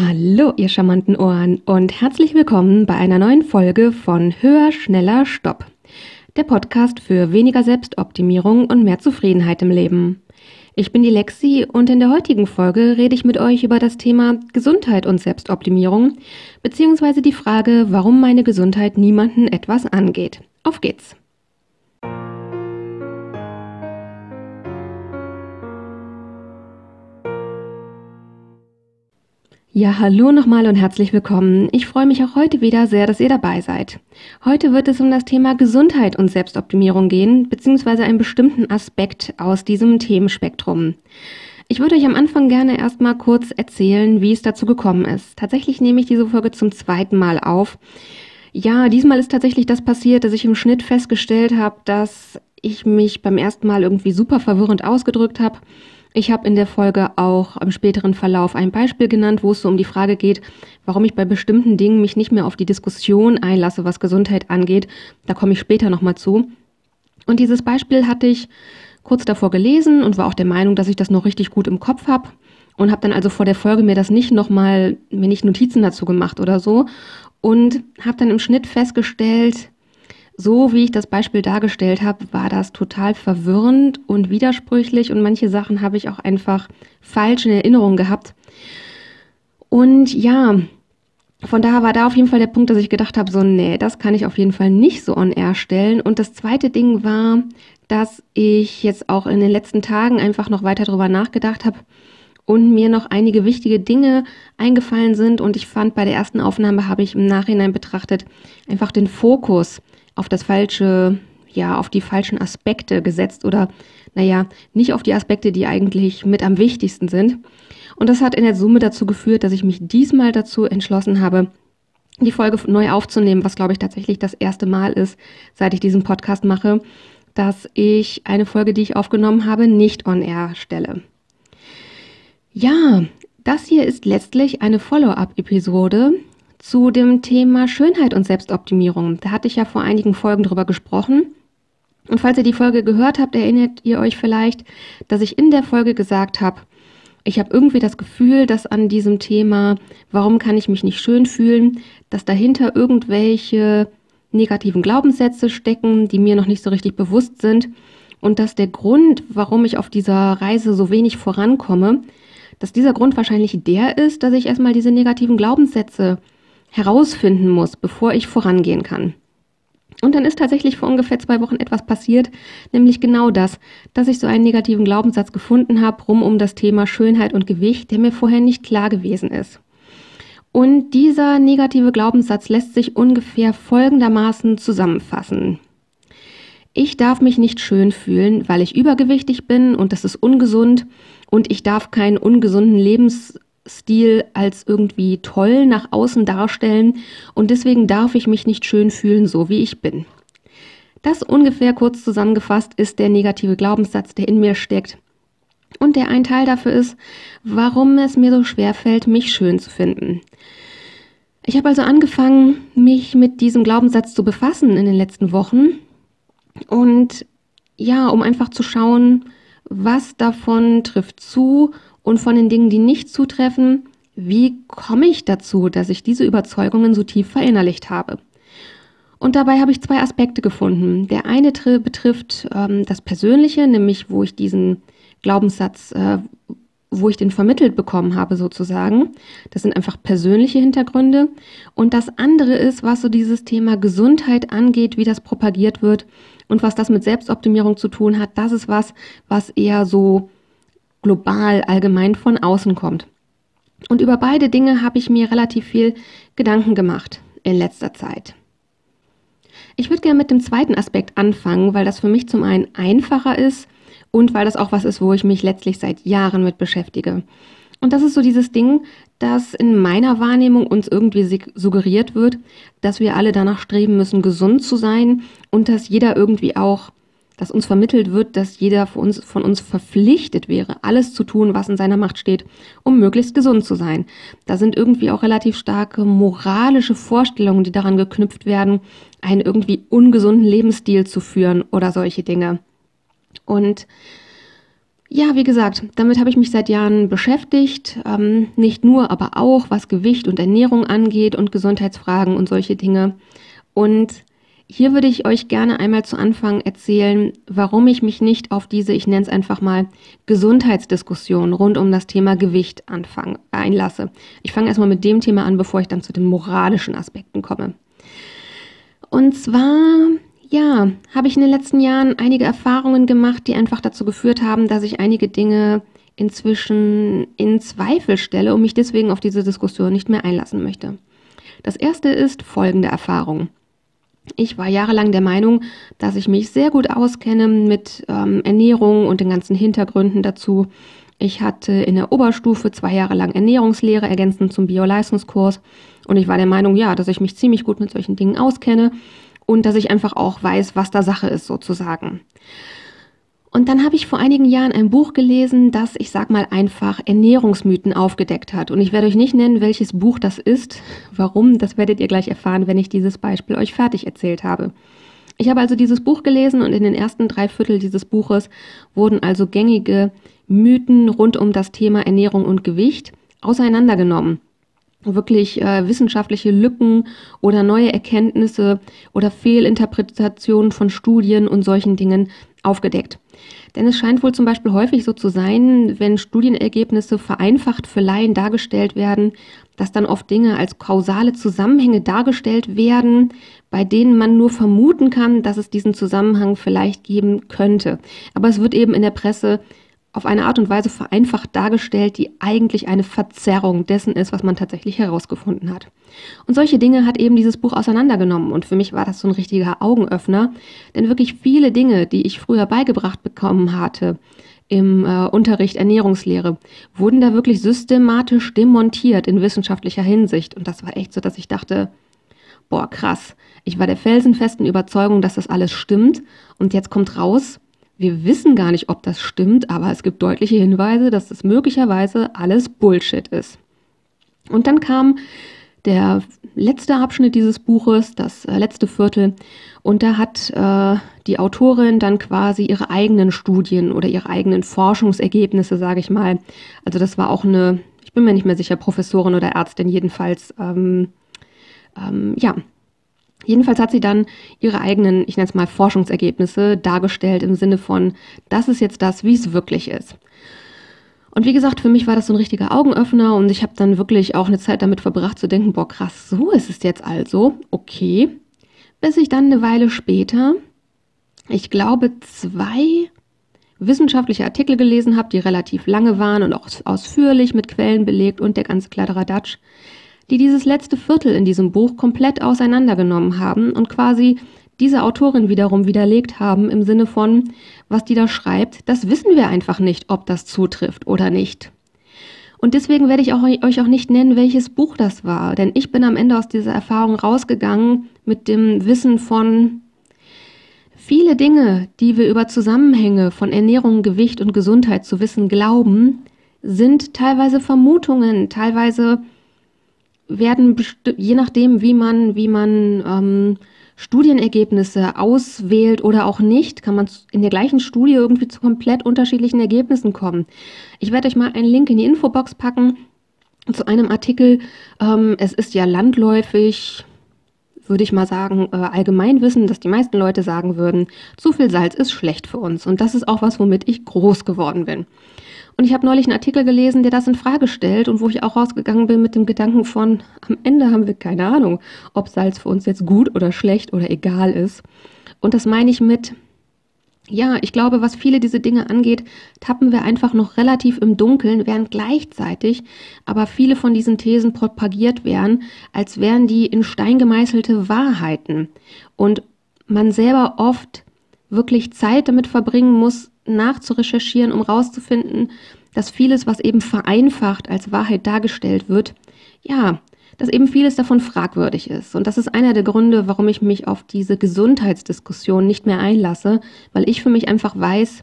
Hallo, ihr charmanten Ohren und herzlich willkommen bei einer neuen Folge von Höher, Schneller, Stopp. Der Podcast für weniger Selbstoptimierung und mehr Zufriedenheit im Leben. Ich bin die Lexi und in der heutigen Folge rede ich mit euch über das Thema Gesundheit und Selbstoptimierung, beziehungsweise die Frage, warum meine Gesundheit niemanden etwas angeht. Auf geht's! Ja, hallo nochmal und herzlich willkommen. Ich freue mich auch heute wieder sehr, dass ihr dabei seid. Heute wird es um das Thema Gesundheit und Selbstoptimierung gehen, beziehungsweise einen bestimmten Aspekt aus diesem Themenspektrum. Ich würde euch am Anfang gerne erstmal kurz erzählen, wie es dazu gekommen ist. Tatsächlich nehme ich diese Folge zum zweiten Mal auf. Ja, diesmal ist tatsächlich das passiert, dass ich im Schnitt festgestellt habe, dass ich mich beim ersten Mal irgendwie super verwirrend ausgedrückt habe ich habe in der Folge auch im späteren Verlauf ein Beispiel genannt, wo es so um die Frage geht, warum ich bei bestimmten Dingen mich nicht mehr auf die Diskussion einlasse, was Gesundheit angeht. Da komme ich später nochmal zu. Und dieses Beispiel hatte ich kurz davor gelesen und war auch der Meinung, dass ich das noch richtig gut im Kopf habe und habe dann also vor der Folge mir das nicht nochmal, mir nicht Notizen dazu gemacht oder so und habe dann im Schnitt festgestellt, so wie ich das Beispiel dargestellt habe, war das total verwirrend und widersprüchlich und manche Sachen habe ich auch einfach falsch in Erinnerung gehabt. Und ja, von daher war da auf jeden Fall der Punkt, dass ich gedacht habe, so, nee, das kann ich auf jeden Fall nicht so on air stellen. Und das zweite Ding war, dass ich jetzt auch in den letzten Tagen einfach noch weiter darüber nachgedacht habe und mir noch einige wichtige Dinge eingefallen sind. Und ich fand, bei der ersten Aufnahme habe ich im Nachhinein betrachtet einfach den Fokus auf das falsche, ja, auf die falschen Aspekte gesetzt oder, naja, nicht auf die Aspekte, die eigentlich mit am wichtigsten sind. Und das hat in der Summe dazu geführt, dass ich mich diesmal dazu entschlossen habe, die Folge neu aufzunehmen, was glaube ich tatsächlich das erste Mal ist, seit ich diesen Podcast mache, dass ich eine Folge, die ich aufgenommen habe, nicht on air stelle. Ja, das hier ist letztlich eine Follow-up-Episode zu dem Thema Schönheit und Selbstoptimierung. Da hatte ich ja vor einigen Folgen drüber gesprochen. Und falls ihr die Folge gehört habt, erinnert ihr euch vielleicht, dass ich in der Folge gesagt habe, ich habe irgendwie das Gefühl, dass an diesem Thema, warum kann ich mich nicht schön fühlen, dass dahinter irgendwelche negativen Glaubenssätze stecken, die mir noch nicht so richtig bewusst sind und dass der Grund, warum ich auf dieser Reise so wenig vorankomme, dass dieser Grund wahrscheinlich der ist, dass ich erstmal diese negativen Glaubenssätze herausfinden muss, bevor ich vorangehen kann. Und dann ist tatsächlich vor ungefähr zwei Wochen etwas passiert, nämlich genau das, dass ich so einen negativen Glaubenssatz gefunden habe, rum um das Thema Schönheit und Gewicht, der mir vorher nicht klar gewesen ist. Und dieser negative Glaubenssatz lässt sich ungefähr folgendermaßen zusammenfassen. Ich darf mich nicht schön fühlen, weil ich übergewichtig bin und das ist ungesund und ich darf keinen ungesunden Lebens Stil als irgendwie toll nach außen darstellen und deswegen darf ich mich nicht schön fühlen, so wie ich bin. Das ungefähr kurz zusammengefasst ist der negative Glaubenssatz, der in mir steckt. Und der ein Teil dafür ist, warum es mir so schwer fällt, mich schön zu finden. Ich habe also angefangen, mich mit diesem Glaubenssatz zu befassen in den letzten Wochen. Und ja, um einfach zu schauen, was davon trifft zu und von den Dingen, die nicht zutreffen, wie komme ich dazu, dass ich diese Überzeugungen so tief verinnerlicht habe? Und dabei habe ich zwei Aspekte gefunden. Der eine betrifft ähm, das Persönliche, nämlich wo ich diesen Glaubenssatz, äh, wo ich den vermittelt bekommen habe sozusagen. Das sind einfach persönliche Hintergründe. Und das andere ist, was so dieses Thema Gesundheit angeht, wie das propagiert wird und was das mit Selbstoptimierung zu tun hat. Das ist was, was eher so global, allgemein von außen kommt. Und über beide Dinge habe ich mir relativ viel Gedanken gemacht in letzter Zeit. Ich würde gerne mit dem zweiten Aspekt anfangen, weil das für mich zum einen einfacher ist und weil das auch was ist, wo ich mich letztlich seit Jahren mit beschäftige. Und das ist so dieses Ding, dass in meiner Wahrnehmung uns irgendwie suggeriert wird, dass wir alle danach streben müssen, gesund zu sein und dass jeder irgendwie auch dass uns vermittelt wird, dass jeder von uns, von uns verpflichtet wäre, alles zu tun, was in seiner Macht steht, um möglichst gesund zu sein. Da sind irgendwie auch relativ starke moralische Vorstellungen, die daran geknüpft werden, einen irgendwie ungesunden Lebensstil zu führen oder solche Dinge. Und Ja, wie gesagt, damit habe ich mich seit Jahren beschäftigt. Ähm, nicht nur, aber auch, was Gewicht und Ernährung angeht und Gesundheitsfragen und solche Dinge. Und hier würde ich euch gerne einmal zu Anfang erzählen, warum ich mich nicht auf diese, ich nenne es einfach mal, Gesundheitsdiskussion rund um das Thema Gewicht anfange, einlasse. Ich fange erstmal mit dem Thema an, bevor ich dann zu den moralischen Aspekten komme. Und zwar, ja, habe ich in den letzten Jahren einige Erfahrungen gemacht, die einfach dazu geführt haben, dass ich einige Dinge inzwischen in Zweifel stelle und mich deswegen auf diese Diskussion nicht mehr einlassen möchte. Das erste ist folgende Erfahrung. Ich war jahrelang der Meinung, dass ich mich sehr gut auskenne mit ähm, Ernährung und den ganzen Hintergründen dazu. Ich hatte in der Oberstufe zwei Jahre lang Ernährungslehre ergänzend zum Bioleistungskurs und ich war der Meinung, ja, dass ich mich ziemlich gut mit solchen Dingen auskenne und dass ich einfach auch weiß, was da Sache ist sozusagen. Und dann habe ich vor einigen Jahren ein Buch gelesen, das, ich sag mal einfach, Ernährungsmythen aufgedeckt hat. Und ich werde euch nicht nennen, welches Buch das ist. Warum, das werdet ihr gleich erfahren, wenn ich dieses Beispiel euch fertig erzählt habe. Ich habe also dieses Buch gelesen und in den ersten drei Viertel dieses Buches wurden also gängige Mythen rund um das Thema Ernährung und Gewicht auseinandergenommen wirklich äh, wissenschaftliche Lücken oder neue Erkenntnisse oder Fehlinterpretationen von Studien und solchen Dingen aufgedeckt. Denn es scheint wohl zum Beispiel häufig so zu sein, wenn Studienergebnisse vereinfacht für Laien dargestellt werden, dass dann oft Dinge als kausale Zusammenhänge dargestellt werden, bei denen man nur vermuten kann, dass es diesen Zusammenhang vielleicht geben könnte. Aber es wird eben in der Presse auf eine Art und Weise vereinfacht dargestellt, die eigentlich eine Verzerrung dessen ist, was man tatsächlich herausgefunden hat. Und solche Dinge hat eben dieses Buch auseinandergenommen und für mich war das so ein richtiger Augenöffner, denn wirklich viele Dinge, die ich früher beigebracht bekommen hatte, im äh, Unterricht Ernährungslehre, wurden da wirklich systematisch demontiert in wissenschaftlicher Hinsicht. Und das war echt so, dass ich dachte, boah, krass. Ich war der felsenfesten Überzeugung, dass das alles stimmt. Und jetzt kommt raus, wir wissen gar nicht, ob das stimmt, aber es gibt deutliche Hinweise, dass das möglicherweise alles Bullshit ist. Und dann kam der letzte Abschnitt dieses Buches, das äh, letzte Viertel, und da hat äh, die Autorin dann quasi ihre eigenen Studien oder ihre eigenen Forschungsergebnisse, sage ich mal. Also das war auch eine, ich bin mir nicht mehr sicher, Professorin oder Ärztin jedenfalls, ähm, ähm, ja, Jedenfalls hat sie dann ihre eigenen, ich nenne es mal Forschungsergebnisse dargestellt im Sinne von, das ist jetzt das, wie es wirklich ist. Und wie gesagt, für mich war das so ein richtiger Augenöffner und ich habe dann wirklich auch eine Zeit damit verbracht zu denken, boah krass, so ist es jetzt also, okay. Bis ich dann eine Weile später, ich glaube, zwei wissenschaftliche Artikel gelesen habe, die relativ lange waren und auch ausführlich mit Quellen belegt und der ganze Kladderadatsch, die dieses letzte Viertel in diesem Buch komplett auseinandergenommen haben und quasi diese Autorin wiederum widerlegt haben im Sinne von, was die da schreibt, das wissen wir einfach nicht, ob das zutrifft oder nicht. Und deswegen werde ich auch, euch auch nicht nennen, welches Buch das war, denn ich bin am Ende aus dieser Erfahrung rausgegangen mit dem Wissen von viele Dinge, die wir über Zusammenhänge von Ernährung, Gewicht und Gesundheit zu wissen glauben, sind teilweise Vermutungen, teilweise werden je nachdem, wie man, wie man ähm, Studienergebnisse auswählt oder auch nicht, kann man in der gleichen Studie irgendwie zu komplett unterschiedlichen Ergebnissen kommen. Ich werde euch mal einen Link in die Infobox packen zu einem Artikel. Ähm, es ist ja landläufig, würde ich mal sagen, äh, Allgemeinwissen, dass die meisten Leute sagen würden, zu viel Salz ist schlecht für uns. Und das ist auch was, womit ich groß geworden bin. Und ich habe neulich einen Artikel gelesen, der das in Frage stellt und wo ich auch rausgegangen bin mit dem Gedanken von, am Ende haben wir keine Ahnung, ob Salz für uns jetzt gut oder schlecht oder egal ist. Und das meine ich mit, ja, ich glaube, was viele diese Dinge angeht, tappen wir einfach noch relativ im Dunkeln, während gleichzeitig aber viele von diesen Thesen propagiert werden, als wären die in Stein gemeißelte Wahrheiten. Und man selber oft wirklich Zeit damit verbringen muss, nachzurecherchieren, um rauszufinden, dass vieles, was eben vereinfacht als Wahrheit dargestellt wird, ja, dass eben vieles davon fragwürdig ist. Und das ist einer der Gründe, warum ich mich auf diese Gesundheitsdiskussion nicht mehr einlasse, weil ich für mich einfach weiß,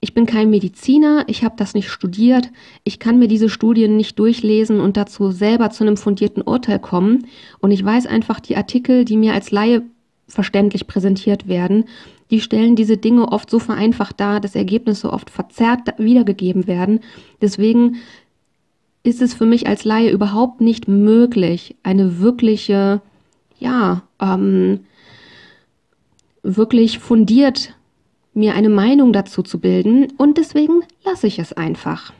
ich bin kein Mediziner, ich habe das nicht studiert, ich kann mir diese Studien nicht durchlesen und dazu selber zu einem fundierten Urteil kommen. Und ich weiß einfach, die Artikel, die mir als Laie verständlich präsentiert werden. Die stellen diese Dinge oft so vereinfacht dar, dass Ergebnisse oft verzerrt wiedergegeben werden. Deswegen ist es für mich als Laie überhaupt nicht möglich, eine wirkliche, ja, ähm, wirklich fundiert mir eine Meinung dazu zu bilden und deswegen lasse ich es einfach.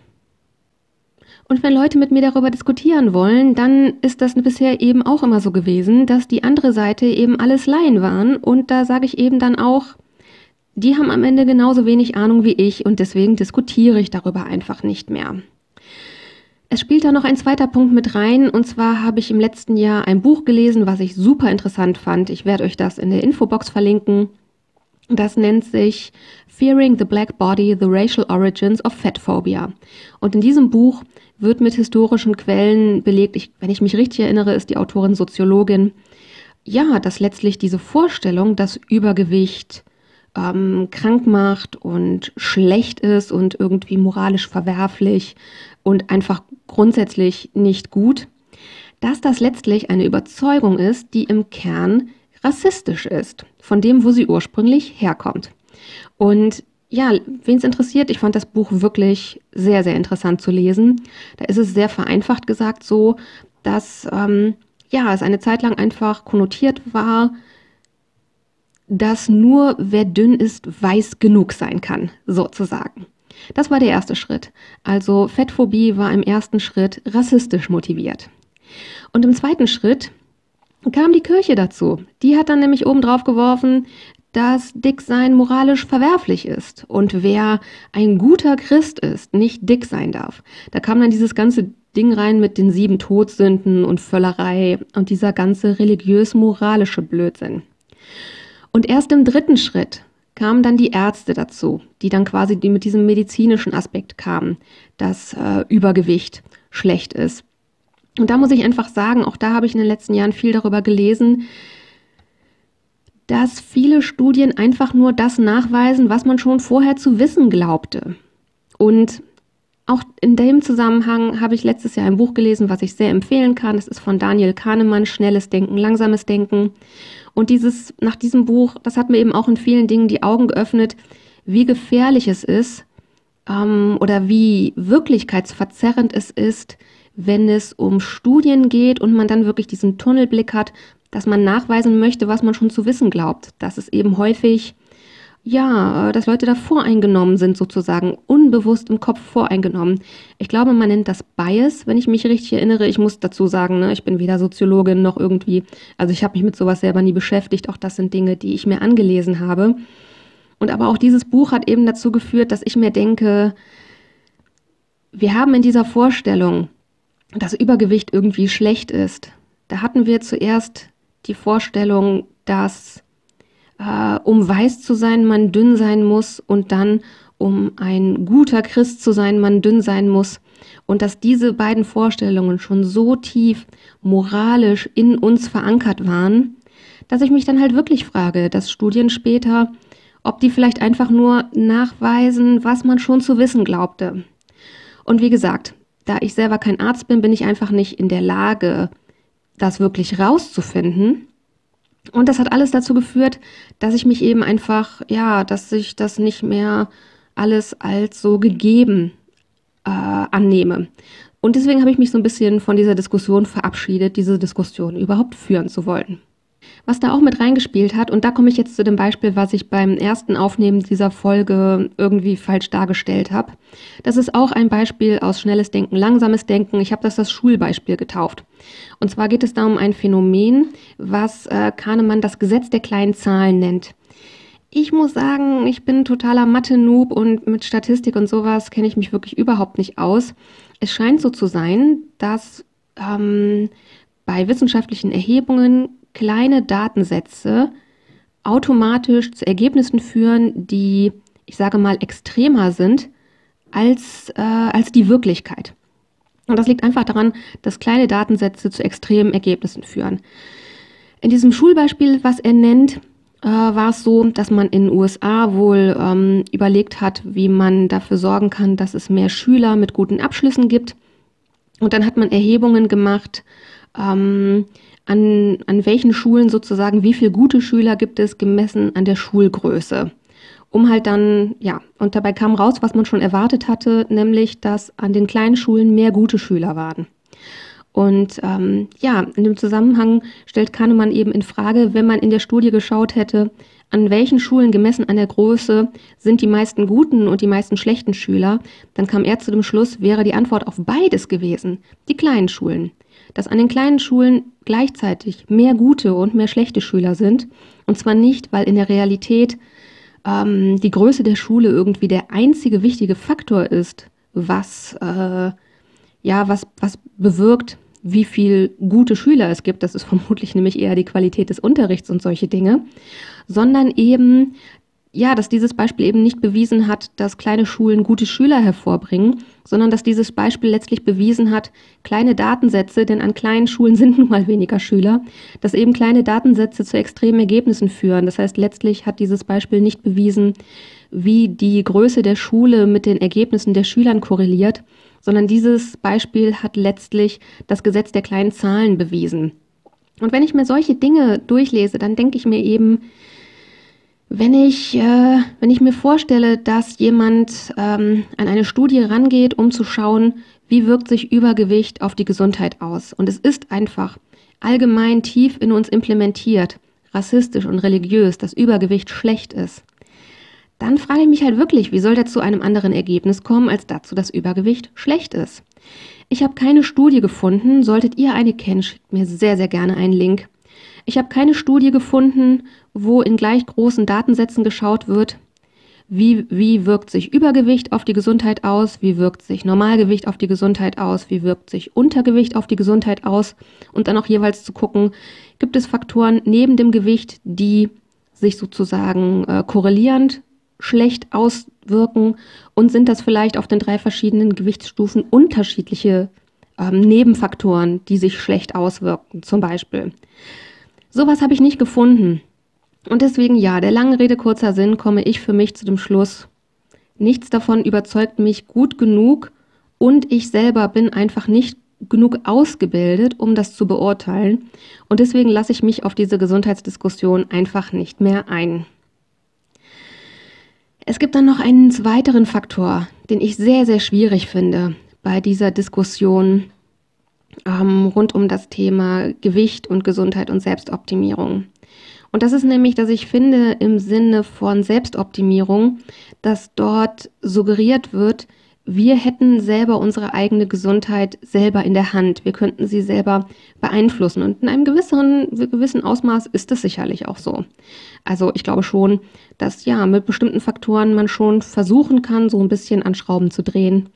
Und wenn Leute mit mir darüber diskutieren wollen, dann ist das bisher eben auch immer so gewesen, dass die andere Seite eben alles Laien waren. Und da sage ich eben dann auch, die haben am Ende genauso wenig Ahnung wie ich und deswegen diskutiere ich darüber einfach nicht mehr. Es spielt da noch ein zweiter Punkt mit rein und zwar habe ich im letzten Jahr ein Buch gelesen, was ich super interessant fand. Ich werde euch das in der Infobox verlinken. Das nennt sich Fearing the Black Body, The Racial Origins of Fat Phobia. Und in diesem Buch wird mit historischen Quellen belegt, ich, wenn ich mich richtig erinnere, ist die Autorin Soziologin, ja, dass letztlich diese Vorstellung, dass Übergewicht ähm, krank macht und schlecht ist und irgendwie moralisch verwerflich und einfach grundsätzlich nicht gut, dass das letztlich eine Überzeugung ist, die im Kern rassistisch ist, von dem, wo sie ursprünglich herkommt. Und ja, wen es interessiert, ich fand das Buch wirklich sehr, sehr interessant zu lesen. Da ist es sehr vereinfacht gesagt so, dass ähm, ja, es eine Zeit lang einfach konnotiert war, dass nur wer dünn ist, weiß genug sein kann, sozusagen. Das war der erste Schritt. Also Fettphobie war im ersten Schritt rassistisch motiviert. Und im zweiten Schritt kam die Kirche dazu. Die hat dann nämlich oben drauf geworfen, dass Dicksein moralisch verwerflich ist und wer ein guter Christ ist, nicht dick sein darf. Da kam dann dieses ganze Ding rein mit den sieben Todsünden und Völlerei und dieser ganze religiös-moralische Blödsinn. Und erst im dritten Schritt kamen dann die Ärzte dazu, die dann quasi mit diesem medizinischen Aspekt kamen, dass äh, Übergewicht schlecht ist. Und da muss ich einfach sagen, auch da habe ich in den letzten Jahren viel darüber gelesen, dass viele Studien einfach nur das nachweisen, was man schon vorher zu wissen glaubte. Und auch in dem Zusammenhang habe ich letztes Jahr ein Buch gelesen, was ich sehr empfehlen kann. Das ist von Daniel Kahnemann, Schnelles Denken, Langsames Denken. Und dieses, nach diesem Buch, das hat mir eben auch in vielen Dingen die Augen geöffnet, wie gefährlich es ist ähm, oder wie wirklichkeitsverzerrend es ist, wenn es um Studien geht und man dann wirklich diesen Tunnelblick hat, dass man nachweisen möchte, was man schon zu wissen glaubt. Dass es eben häufig, ja, dass Leute da voreingenommen sind, sozusagen, unbewusst im Kopf voreingenommen. Ich glaube, man nennt das Bias, wenn ich mich richtig erinnere. Ich muss dazu sagen, ne, ich bin weder Soziologin noch irgendwie, also ich habe mich mit sowas selber nie beschäftigt. Auch das sind Dinge, die ich mir angelesen habe. Und aber auch dieses Buch hat eben dazu geführt, dass ich mir denke, wir haben in dieser Vorstellung, dass Übergewicht irgendwie schlecht ist. Da hatten wir zuerst die Vorstellung, dass äh, um weiß zu sein, man dünn sein muss und dann um ein guter Christ zu sein, man dünn sein muss. Und dass diese beiden Vorstellungen schon so tief moralisch in uns verankert waren, dass ich mich dann halt wirklich frage, dass Studien später, ob die vielleicht einfach nur nachweisen, was man schon zu wissen glaubte. Und wie gesagt, da ich selber kein Arzt bin, bin ich einfach nicht in der Lage, das wirklich rauszufinden. Und das hat alles dazu geführt, dass ich mich eben einfach, ja, dass ich das nicht mehr alles als so gegeben äh, annehme. Und deswegen habe ich mich so ein bisschen von dieser Diskussion verabschiedet, diese Diskussion überhaupt führen zu wollen. Was da auch mit reingespielt hat, und da komme ich jetzt zu dem Beispiel, was ich beim ersten Aufnehmen dieser Folge irgendwie falsch dargestellt habe. Das ist auch ein Beispiel aus schnelles Denken, langsames Denken. Ich habe das das Schulbeispiel getauft. Und zwar geht es da um ein Phänomen, was äh, Kahnemann das Gesetz der kleinen Zahlen nennt. Ich muss sagen, ich bin totaler Mathe-Noob und mit Statistik und sowas kenne ich mich wirklich überhaupt nicht aus. Es scheint so zu sein, dass ähm, bei wissenschaftlichen Erhebungen kleine Datensätze automatisch zu Ergebnissen führen, die, ich sage mal, extremer sind als, äh, als die Wirklichkeit. Und das liegt einfach daran, dass kleine Datensätze zu extremen Ergebnissen führen. In diesem Schulbeispiel, was er nennt, äh, war es so, dass man in den USA wohl ähm, überlegt hat, wie man dafür sorgen kann, dass es mehr Schüler mit guten Abschlüssen gibt. Und dann hat man Erhebungen gemacht ähm, an, an welchen Schulen sozusagen, wie viele gute Schüler gibt es gemessen an der Schulgröße. Um halt dann, ja, und dabei kam raus, was man schon erwartet hatte, nämlich, dass an den kleinen Schulen mehr gute Schüler waren. Und ähm, ja, in dem Zusammenhang stellt Kahnemann eben in Frage, wenn man in der Studie geschaut hätte, an welchen Schulen gemessen an der Größe sind die meisten guten und die meisten schlechten Schüler, dann kam er zu dem Schluss, wäre die Antwort auf beides gewesen, die kleinen Schulen. Dass an den kleinen Schulen gleichzeitig mehr gute und mehr schlechte Schüler sind. Und zwar nicht, weil in der Realität ähm, die Größe der Schule irgendwie der einzige wichtige Faktor ist, was, äh, ja, was, was bewirkt, wie viel gute Schüler es gibt. Das ist vermutlich nämlich eher die Qualität des Unterrichts und solche Dinge, sondern eben, ja, dass dieses Beispiel eben nicht bewiesen hat, dass kleine Schulen gute Schüler hervorbringen, sondern dass dieses Beispiel letztlich bewiesen hat, kleine Datensätze, denn an kleinen Schulen sind nun mal weniger Schüler, dass eben kleine Datensätze zu extremen Ergebnissen führen. Das heißt, letztlich hat dieses Beispiel nicht bewiesen, wie die Größe der Schule mit den Ergebnissen der Schülern korreliert, sondern dieses Beispiel hat letztlich das Gesetz der kleinen Zahlen bewiesen. Und wenn ich mir solche Dinge durchlese, dann denke ich mir eben, wenn ich, äh, wenn ich mir vorstelle, dass jemand ähm, an eine Studie rangeht, um zu schauen, wie wirkt sich Übergewicht auf die Gesundheit aus. Und es ist einfach allgemein tief in uns implementiert, rassistisch und religiös, dass Übergewicht schlecht ist. Dann frage ich mich halt wirklich, wie soll der zu einem anderen Ergebnis kommen, als dazu, dass Übergewicht schlecht ist. Ich habe keine Studie gefunden. Solltet ihr eine kennen, schickt mir sehr, sehr gerne einen Link. Ich habe keine Studie gefunden, wo in gleich großen Datensätzen geschaut wird, wie, wie wirkt sich Übergewicht auf die Gesundheit aus, wie wirkt sich Normalgewicht auf die Gesundheit aus, wie wirkt sich Untergewicht auf die Gesundheit aus und dann auch jeweils zu gucken, gibt es Faktoren neben dem Gewicht, die sich sozusagen äh, korrelierend schlecht auswirken und sind das vielleicht auf den drei verschiedenen Gewichtsstufen unterschiedliche ähm, Nebenfaktoren, die sich schlecht auswirken, zum Beispiel. Sowas habe ich nicht gefunden. Und deswegen ja, der langen Rede kurzer Sinn komme ich für mich zu dem Schluss, nichts davon überzeugt mich gut genug und ich selber bin einfach nicht genug ausgebildet, um das zu beurteilen. Und deswegen lasse ich mich auf diese Gesundheitsdiskussion einfach nicht mehr ein. Es gibt dann noch einen weiteren Faktor, den ich sehr, sehr schwierig finde bei dieser Diskussion ähm, rund um das Thema Gewicht und Gesundheit und Selbstoptimierung. Und das ist nämlich, dass ich finde, im Sinne von Selbstoptimierung, dass dort suggeriert wird, wir hätten selber unsere eigene Gesundheit selber in der Hand. Wir könnten sie selber beeinflussen. Und in einem gewissen, gewissen Ausmaß ist das sicherlich auch so. Also ich glaube schon, dass ja mit bestimmten Faktoren man schon versuchen kann, so ein bisschen an Schrauben zu drehen.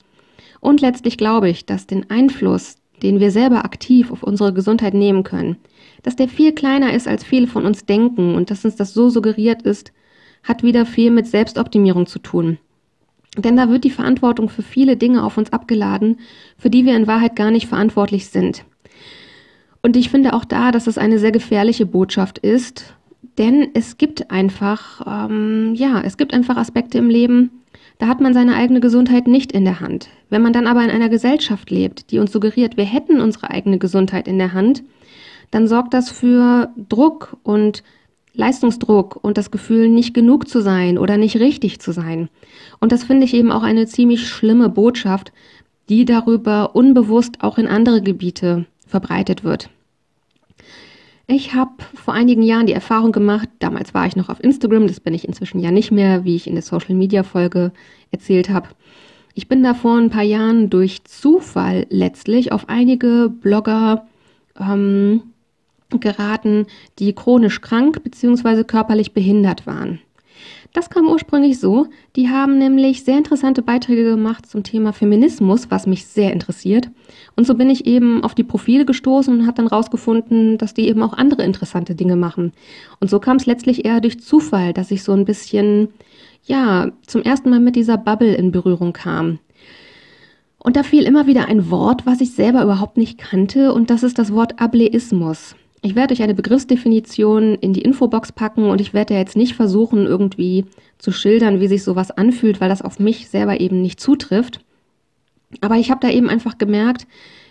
Und letztlich glaube ich, dass den Einfluss, den wir selber aktiv auf unsere Gesundheit nehmen können, dass der viel kleiner ist, als viele von uns denken und dass uns das so suggeriert ist, hat wieder viel mit Selbstoptimierung zu tun. Denn da wird die Verantwortung für viele Dinge auf uns abgeladen, für die wir in Wahrheit gar nicht verantwortlich sind. Und ich finde auch da, dass es eine sehr gefährliche Botschaft ist, denn es gibt einfach, ähm, ja, es gibt einfach Aspekte im Leben, da hat man seine eigene Gesundheit nicht in der Hand. Wenn man dann aber in einer Gesellschaft lebt, die uns suggeriert, wir hätten unsere eigene Gesundheit in der Hand, dann sorgt das für Druck und Leistungsdruck und das Gefühl, nicht genug zu sein oder nicht richtig zu sein. Und das finde ich eben auch eine ziemlich schlimme Botschaft, die darüber unbewusst auch in andere Gebiete verbreitet wird. Ich habe vor einigen Jahren die Erfahrung gemacht, damals war ich noch auf Instagram, das bin ich inzwischen ja nicht mehr, wie ich in der Social Media Folge erzählt habe. Ich bin da vor ein paar Jahren durch Zufall letztlich auf einige Blogger ähm, geraten, die chronisch krank bzw. körperlich behindert waren. Das kam ursprünglich so, die haben nämlich sehr interessante Beiträge gemacht zum Thema Feminismus, was mich sehr interessiert. Und so bin ich eben auf die Profile gestoßen und habe dann rausgefunden, dass die eben auch andere interessante Dinge machen. Und so kam es letztlich eher durch Zufall, dass ich so ein bisschen, ja, zum ersten Mal mit dieser Bubble in Berührung kam. Und da fiel immer wieder ein Wort, was ich selber überhaupt nicht kannte, und das ist das Wort Ableismus. Ich werde euch eine Begriffsdefinition in die Infobox packen und ich werde jetzt nicht versuchen, irgendwie zu schildern, wie sich sowas anfühlt, weil das auf mich selber eben nicht zutrifft. Aber ich habe da eben einfach gemerkt,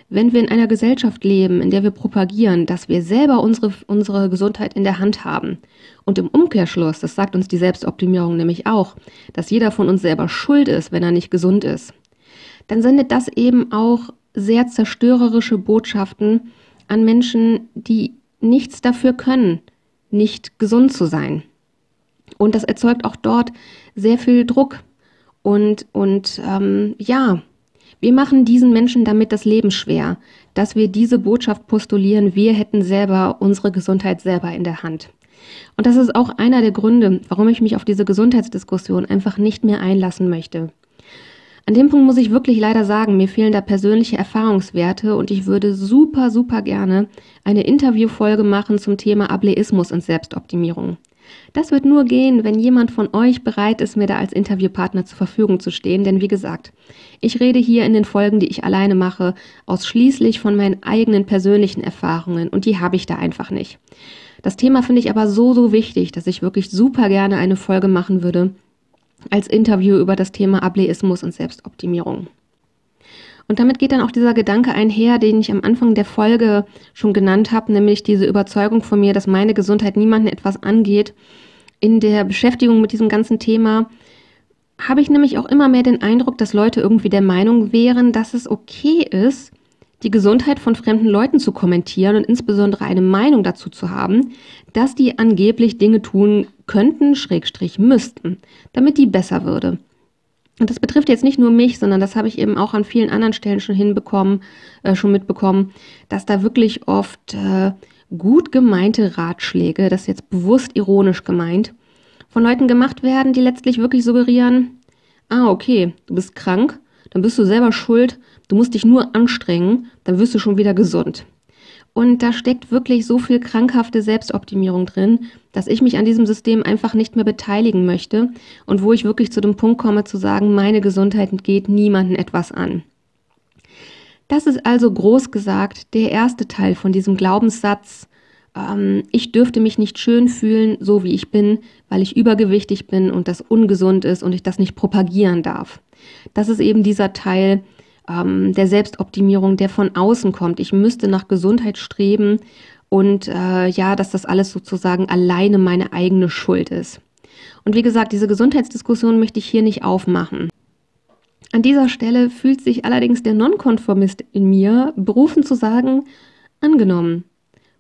wenn wir in einer Gesellschaft leben, in der wir propagieren, dass wir selber unsere, unsere Gesundheit in der Hand haben und im Umkehrschluss, das sagt uns die Selbstoptimierung nämlich auch, dass jeder von uns selber schuld ist, wenn er nicht gesund ist, dann sendet das eben auch sehr zerstörerische Botschaften an Menschen, die nichts dafür können, nicht gesund zu sein. Und das erzeugt auch dort sehr viel Druck. Und, und ähm, ja, wir machen diesen Menschen damit das Leben schwer, dass wir diese Botschaft postulieren, wir hätten selber unsere Gesundheit selber in der Hand. Und das ist auch einer der Gründe, warum ich mich auf diese Gesundheitsdiskussion einfach nicht mehr einlassen möchte. An dem Punkt muss ich wirklich leider sagen, mir fehlen da persönliche Erfahrungswerte und ich würde super, super gerne eine Interviewfolge machen zum Thema Ableismus und Selbstoptimierung. Das wird nur gehen, wenn jemand von euch bereit ist, mir da als Interviewpartner zur Verfügung zu stehen. Denn wie gesagt, ich rede hier in den Folgen, die ich alleine mache, ausschließlich von meinen eigenen persönlichen Erfahrungen und die habe ich da einfach nicht. Das Thema finde ich aber so, so wichtig, dass ich wirklich super gerne eine Folge machen würde als Interview über das Thema Ableismus und Selbstoptimierung. Und damit geht dann auch dieser Gedanke einher, den ich am Anfang der Folge schon genannt habe, nämlich diese Überzeugung von mir, dass meine Gesundheit niemanden etwas angeht. In der Beschäftigung mit diesem ganzen Thema habe ich nämlich auch immer mehr den Eindruck, dass Leute irgendwie der Meinung wären, dass es okay ist, die Gesundheit von fremden Leuten zu kommentieren und insbesondere eine Meinung dazu zu haben, dass die angeblich Dinge tun könnten, schrägstrich müssten, damit die besser würde. Und das betrifft jetzt nicht nur mich, sondern das habe ich eben auch an vielen anderen Stellen schon hinbekommen, äh, schon mitbekommen, dass da wirklich oft äh, gut gemeinte Ratschläge, das jetzt bewusst ironisch gemeint, von Leuten gemacht werden, die letztlich wirklich suggerieren, ah, okay, du bist krank, dann bist du selber schuld, du musst dich nur anstrengen, dann wirst du schon wieder gesund. Und da steckt wirklich so viel krankhafte Selbstoptimierung drin, dass ich mich an diesem System einfach nicht mehr beteiligen möchte und wo ich wirklich zu dem Punkt komme zu sagen, meine Gesundheit geht niemandem etwas an. Das ist also groß gesagt der erste Teil von diesem Glaubenssatz, ähm, ich dürfte mich nicht schön fühlen, so wie ich bin, weil ich übergewichtig bin und das ungesund ist und ich das nicht propagieren darf. Das ist eben dieser Teil, ähm, der Selbstoptimierung, der von außen kommt. Ich müsste nach Gesundheit streben und äh, ja, dass das alles sozusagen alleine meine eigene Schuld ist. Und wie gesagt, diese Gesundheitsdiskussion möchte ich hier nicht aufmachen. An dieser Stelle fühlt sich allerdings der Nonkonformist in mir berufen zu sagen, angenommen,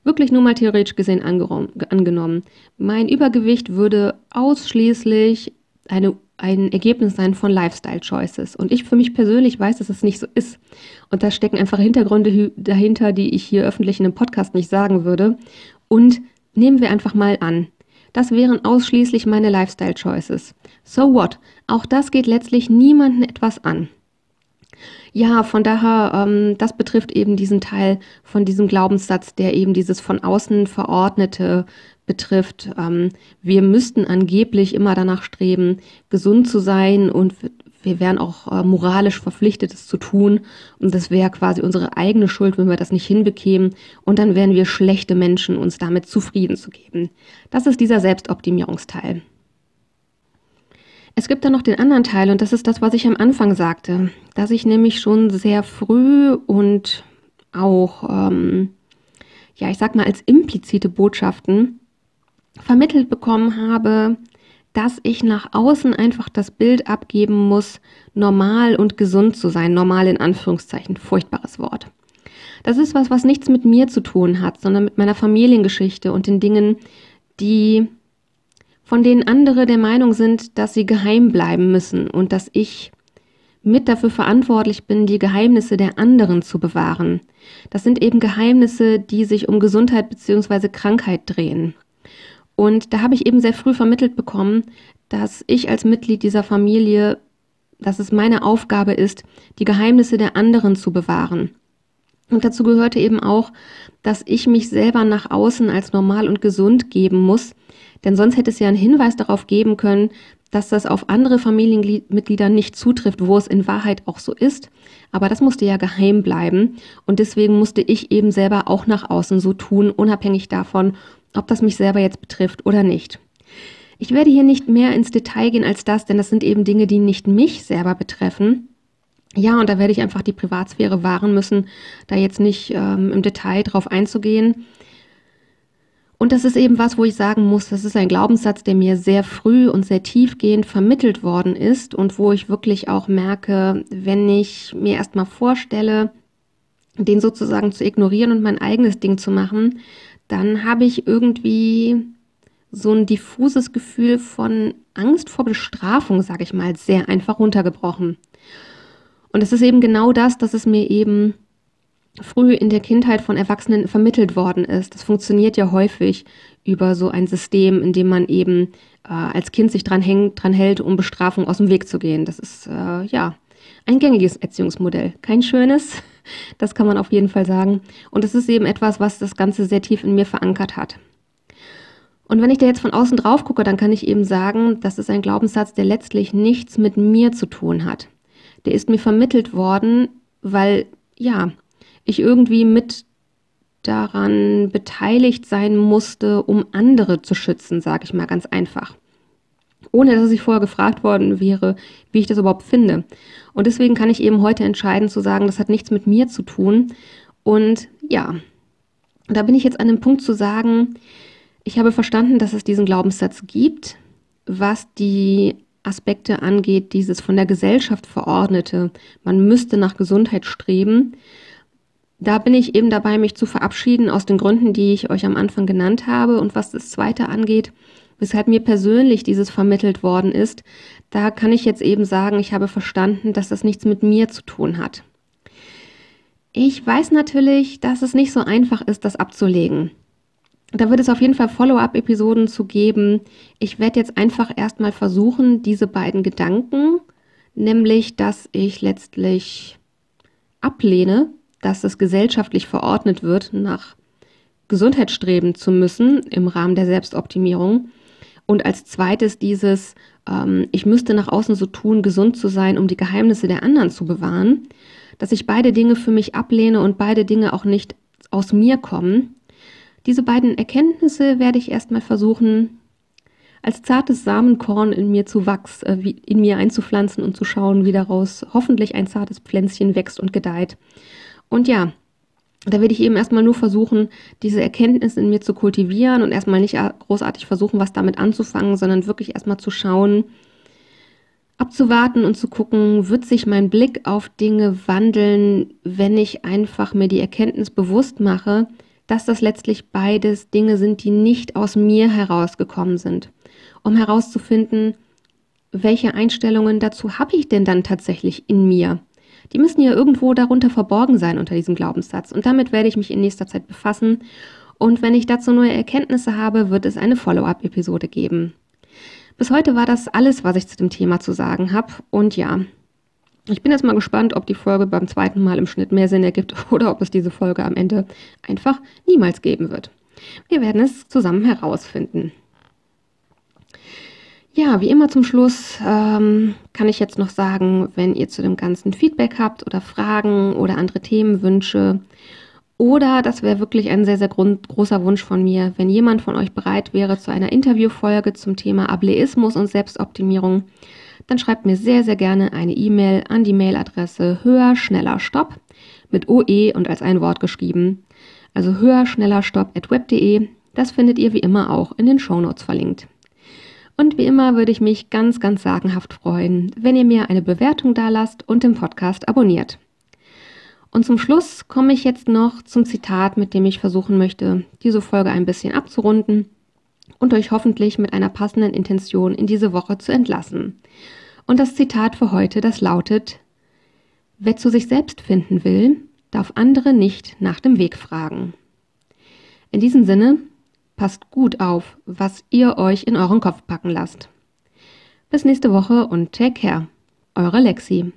wirklich nur mal theoretisch gesehen angenommen, mein Übergewicht würde ausschließlich eine ein Ergebnis sein von Lifestyle Choices. Und ich für mich persönlich weiß, dass es nicht so ist. Und da stecken einfach Hintergründe dahinter, die ich hier öffentlich in einem Podcast nicht sagen würde. Und nehmen wir einfach mal an. Das wären ausschließlich meine Lifestyle Choices. So what? Auch das geht letztlich niemanden etwas an. Ja, von daher, ähm, das betrifft eben diesen Teil von diesem Glaubenssatz, der eben dieses von außen verordnete betrifft. Ähm, wir müssten angeblich immer danach streben, gesund zu sein und wir wären auch äh, moralisch verpflichtet, es zu tun. Und das wäre quasi unsere eigene Schuld, wenn wir das nicht hinbekämen. Und dann wären wir schlechte Menschen, uns damit zufrieden zu geben. Das ist dieser Selbstoptimierungsteil. Es gibt dann noch den anderen Teil und das ist das, was ich am Anfang sagte, dass ich nämlich schon sehr früh und auch, ähm, ja, ich sag mal als implizite Botschaften vermittelt bekommen habe, dass ich nach außen einfach das Bild abgeben muss, normal und gesund zu sein. Normal in Anführungszeichen, furchtbares Wort. Das ist was, was nichts mit mir zu tun hat, sondern mit meiner Familiengeschichte und den Dingen, die von denen andere der Meinung sind, dass sie geheim bleiben müssen und dass ich mit dafür verantwortlich bin, die Geheimnisse der anderen zu bewahren. Das sind eben Geheimnisse, die sich um Gesundheit bzw. Krankheit drehen. Und da habe ich eben sehr früh vermittelt bekommen, dass ich als Mitglied dieser Familie, dass es meine Aufgabe ist, die Geheimnisse der anderen zu bewahren. Und dazu gehörte eben auch, dass ich mich selber nach außen als normal und gesund geben muss, denn sonst hätte es ja einen Hinweis darauf geben können, dass das auf andere Familienmitglieder nicht zutrifft, wo es in Wahrheit auch so ist. Aber das musste ja geheim bleiben und deswegen musste ich eben selber auch nach außen so tun, unabhängig davon, ob das mich selber jetzt betrifft oder nicht. Ich werde hier nicht mehr ins Detail gehen als das, denn das sind eben Dinge, die nicht mich selber betreffen. Ja, und da werde ich einfach die Privatsphäre wahren müssen, da jetzt nicht ähm, im Detail drauf einzugehen. Und das ist eben was, wo ich sagen muss, das ist ein Glaubenssatz, der mir sehr früh und sehr tiefgehend vermittelt worden ist und wo ich wirklich auch merke, wenn ich mir erstmal vorstelle, den sozusagen zu ignorieren und mein eigenes Ding zu machen, dann habe ich irgendwie so ein diffuses Gefühl von Angst vor Bestrafung, sage ich mal, sehr einfach runtergebrochen. Und es ist eben genau das, dass es mir eben früh in der Kindheit von Erwachsenen vermittelt worden ist. Das funktioniert ja häufig über so ein System, in dem man eben äh, als Kind sich dran, hängt, dran hält, um Bestrafung aus dem Weg zu gehen. Das ist äh, ja ein gängiges Erziehungsmodell. Kein schönes, das kann man auf jeden Fall sagen. Und es ist eben etwas, was das Ganze sehr tief in mir verankert hat. Und wenn ich da jetzt von außen drauf gucke, dann kann ich eben sagen, das ist ein Glaubenssatz, der letztlich nichts mit mir zu tun hat. Der ist mir vermittelt worden, weil, ja, ich irgendwie mit daran beteiligt sein musste, um andere zu schützen, sage ich mal ganz einfach. Ohne dass ich vorher gefragt worden wäre, wie ich das überhaupt finde. Und deswegen kann ich eben heute entscheiden zu sagen, das hat nichts mit mir zu tun. Und ja, da bin ich jetzt an dem Punkt zu sagen, ich habe verstanden, dass es diesen Glaubenssatz gibt, was die Aspekte angeht, dieses von der Gesellschaft verordnete, man müsste nach Gesundheit streben. Da bin ich eben dabei, mich zu verabschieden aus den Gründen, die ich euch am Anfang genannt habe. Und was das Zweite angeht, weshalb mir persönlich dieses vermittelt worden ist, da kann ich jetzt eben sagen, ich habe verstanden, dass das nichts mit mir zu tun hat. Ich weiß natürlich, dass es nicht so einfach ist, das abzulegen. Da wird es auf jeden Fall Follow-up-Episoden zu geben. Ich werde jetzt einfach erstmal versuchen, diese beiden Gedanken, nämlich, dass ich letztlich ablehne, dass es gesellschaftlich verordnet wird, nach Gesundheit streben zu müssen im Rahmen der Selbstoptimierung. Und als zweites dieses, ähm, ich müsste nach außen so tun, gesund zu sein, um die Geheimnisse der anderen zu bewahren, dass ich beide Dinge für mich ablehne und beide Dinge auch nicht aus mir kommen diese beiden Erkenntnisse werde ich erstmal versuchen, als zartes Samenkorn in mir zu wachsen, äh, in mir einzupflanzen und zu schauen, wie daraus hoffentlich ein zartes Pflänzchen wächst und gedeiht. Und ja, da werde ich eben erstmal nur versuchen, diese Erkenntnis in mir zu kultivieren und erstmal nicht großartig versuchen, was damit anzufangen, sondern wirklich erstmal zu schauen, abzuwarten und zu gucken, wird sich mein Blick auf Dinge wandeln, wenn ich einfach mir die Erkenntnis bewusst mache, dass das letztlich beides Dinge sind, die nicht aus mir herausgekommen sind. Um herauszufinden, welche Einstellungen dazu habe ich denn dann tatsächlich in mir? Die müssen ja irgendwo darunter verborgen sein unter diesem Glaubenssatz. Und damit werde ich mich in nächster Zeit befassen. Und wenn ich dazu neue Erkenntnisse habe, wird es eine Follow-up-Episode geben. Bis heute war das alles, was ich zu dem Thema zu sagen habe. Und ja, ich bin jetzt mal gespannt, ob die Folge beim zweiten Mal im Schnitt mehr Sinn ergibt oder ob es diese Folge am Ende einfach niemals geben wird. Wir werden es zusammen herausfinden. Ja, wie immer zum Schluss ähm, kann ich jetzt noch sagen, wenn ihr zu dem Ganzen Feedback habt oder Fragen oder andere Themenwünsche oder das wäre wirklich ein sehr, sehr großer Wunsch von mir, wenn jemand von euch bereit wäre zu einer Interviewfolge zum Thema Ableismus und Selbstoptimierung, dann schreibt mir sehr, sehr gerne eine E-Mail an die Mailadresse höher, schneller, stopp mit OE und als ein Wort geschrieben. Also höher, schneller, stopp at web.de. Das findet ihr wie immer auch in den Shownotes verlinkt. Und wie immer würde ich mich ganz, ganz sagenhaft freuen, wenn ihr mir eine Bewertung dalasst und den Podcast abonniert. Und zum Schluss komme ich jetzt noch zum Zitat, mit dem ich versuchen möchte, diese Folge ein bisschen abzurunden und euch hoffentlich mit einer passenden Intention in diese Woche zu entlassen. Und das Zitat für heute, das lautet, wer zu sich selbst finden will, darf andere nicht nach dem Weg fragen. In diesem Sinne, passt gut auf, was ihr euch in euren Kopf packen lasst. Bis nächste Woche und take care. Eure Lexi.